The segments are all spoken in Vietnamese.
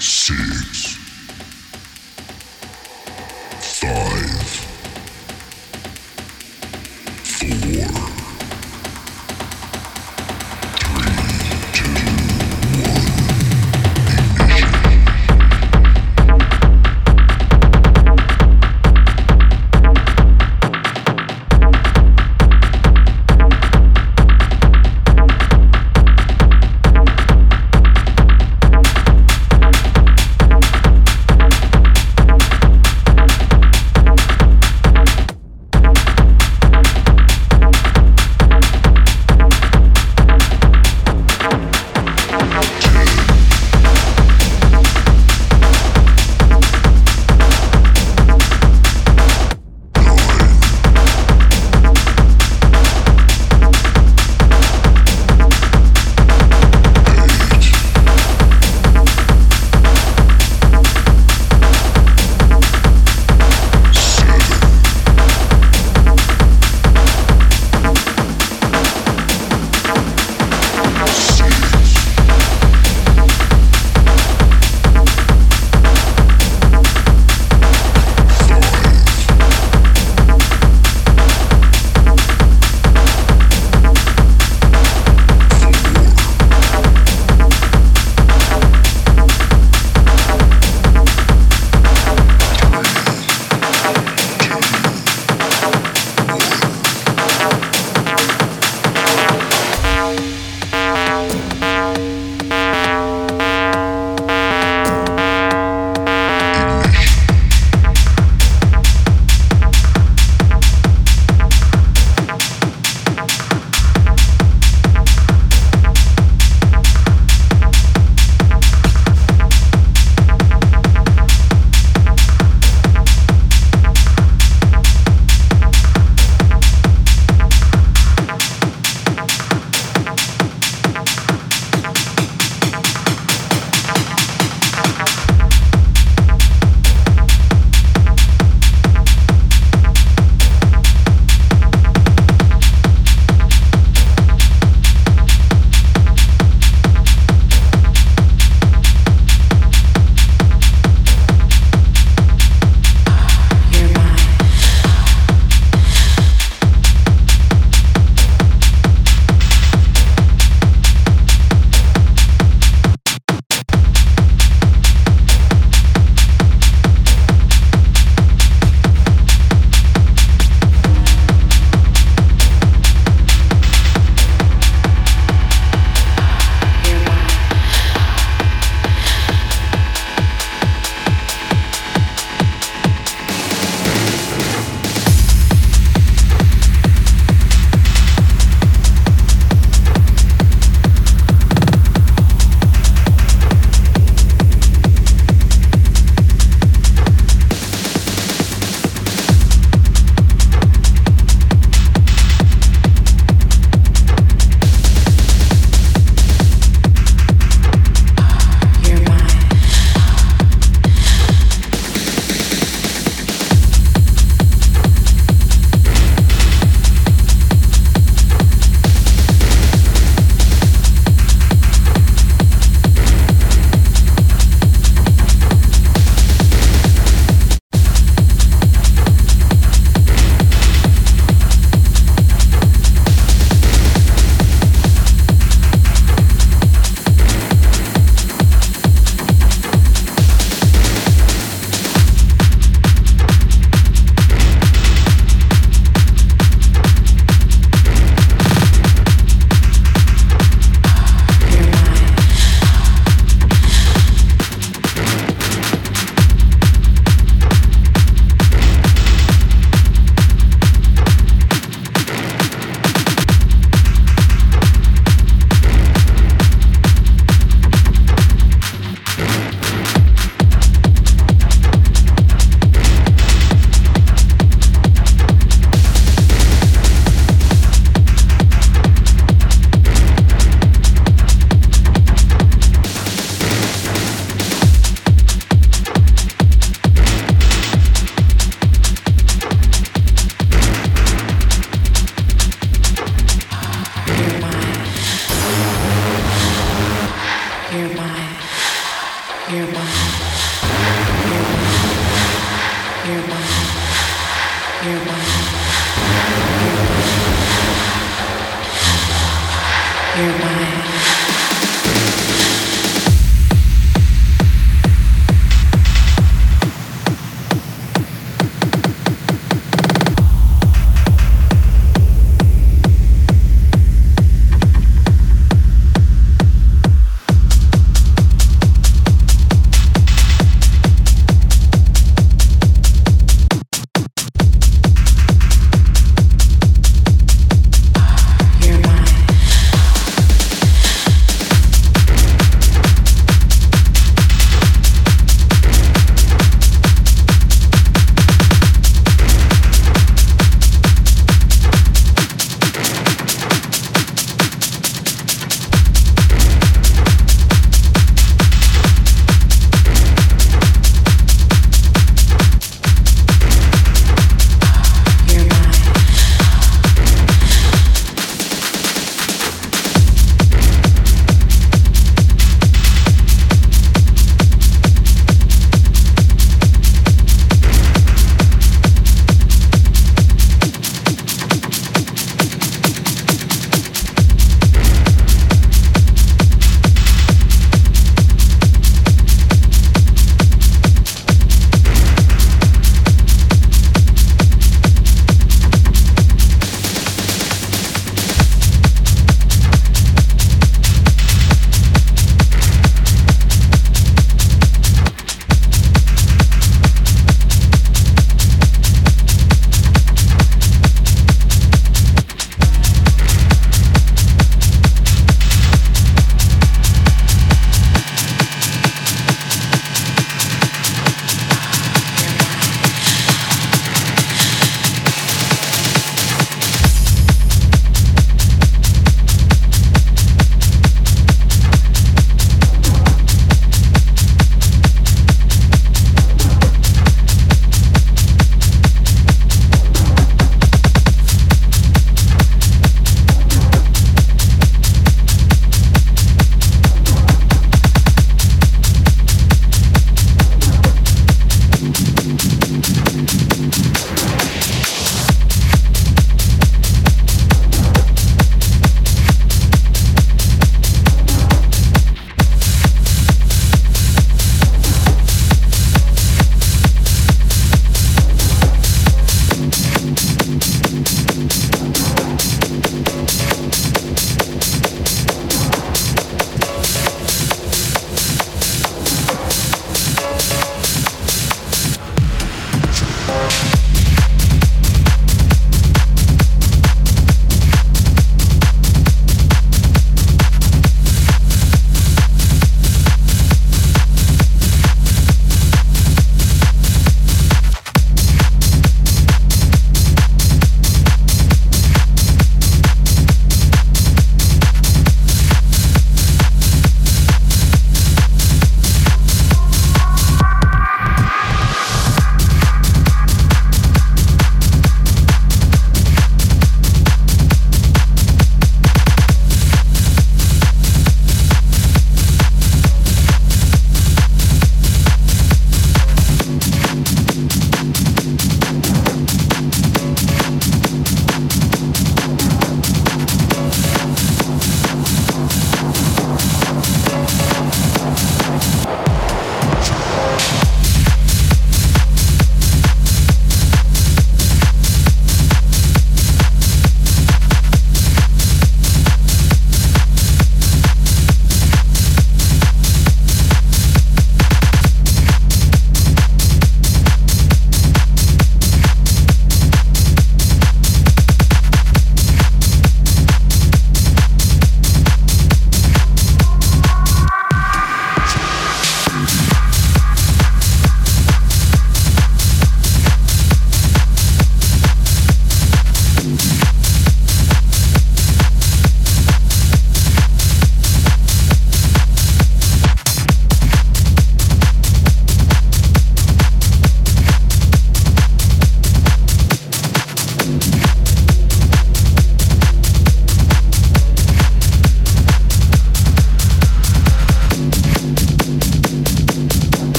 See.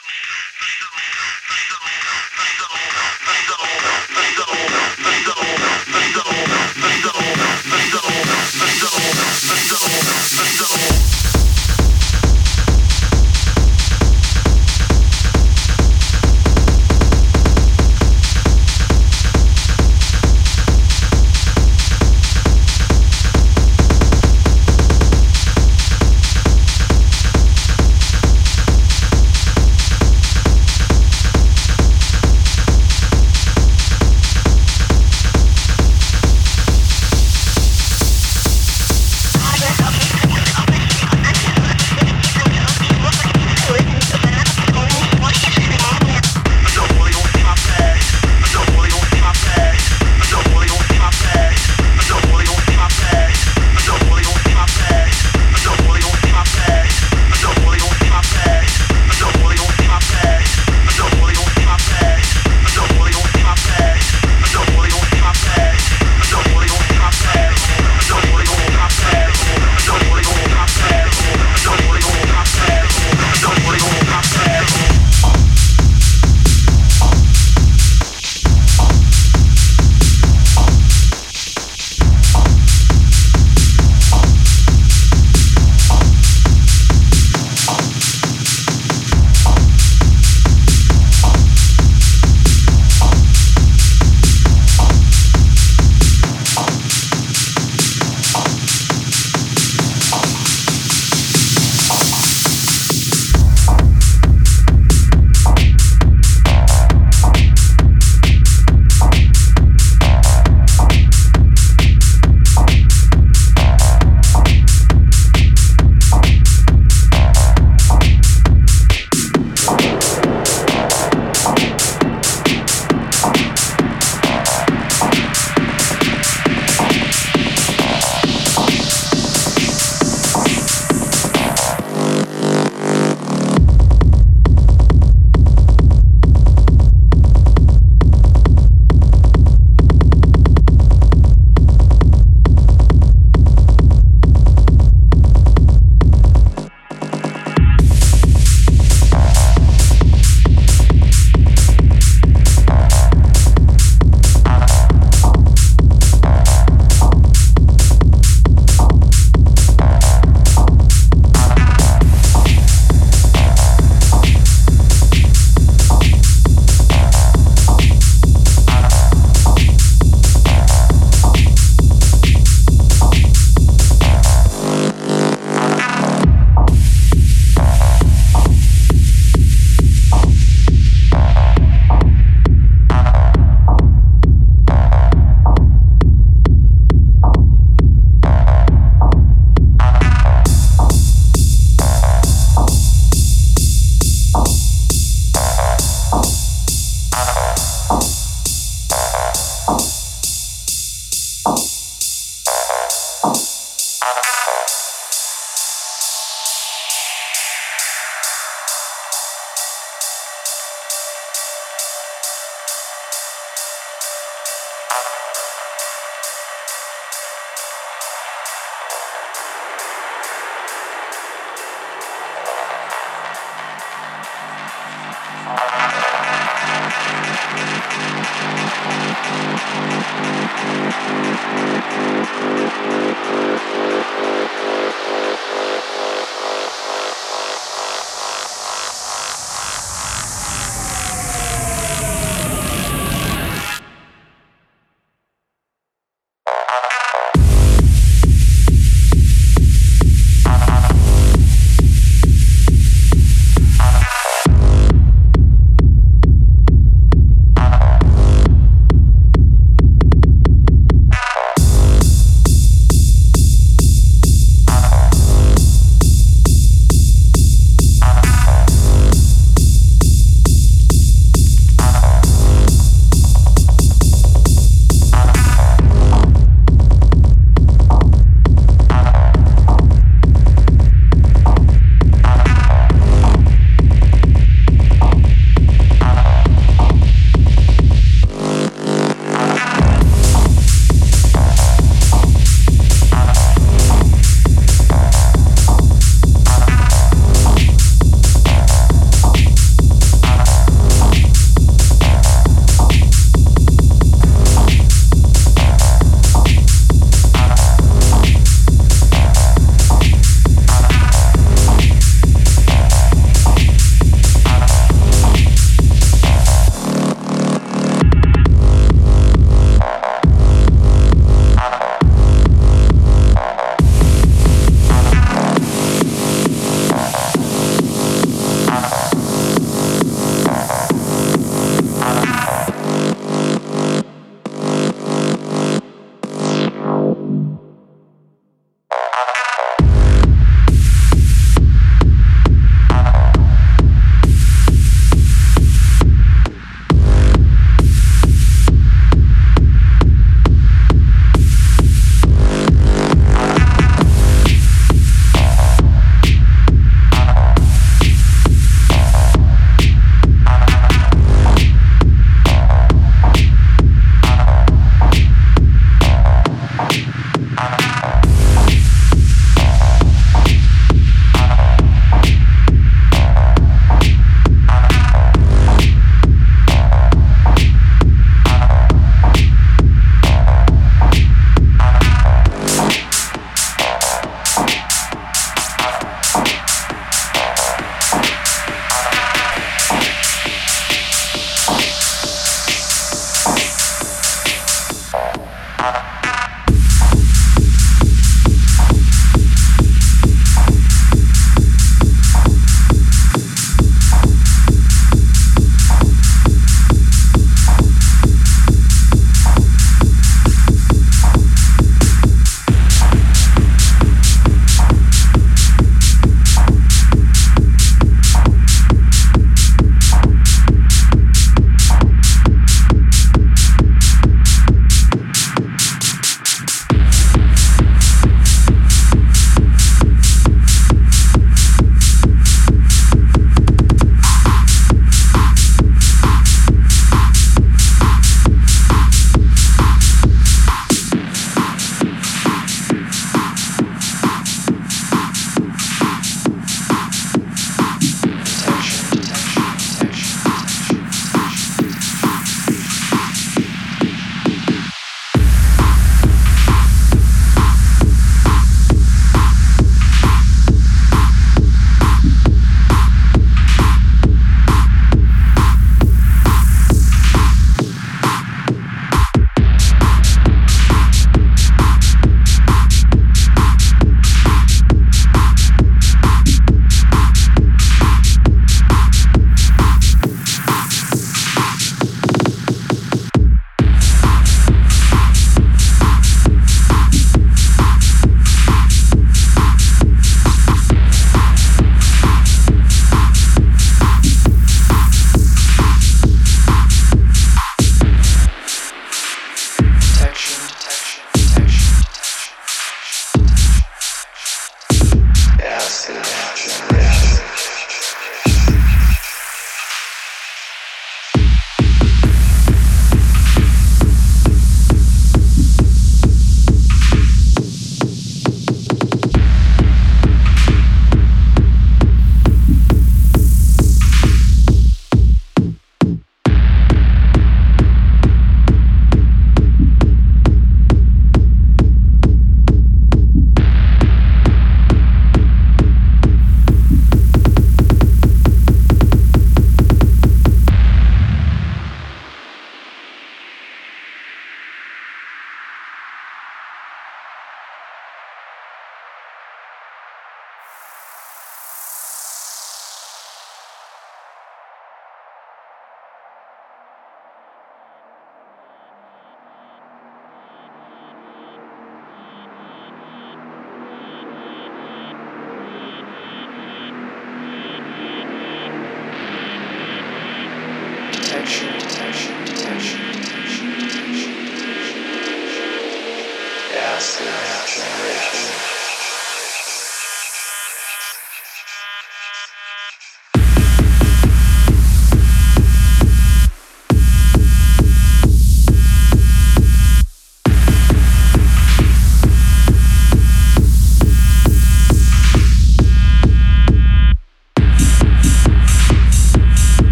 Thunder, thunder, thunder,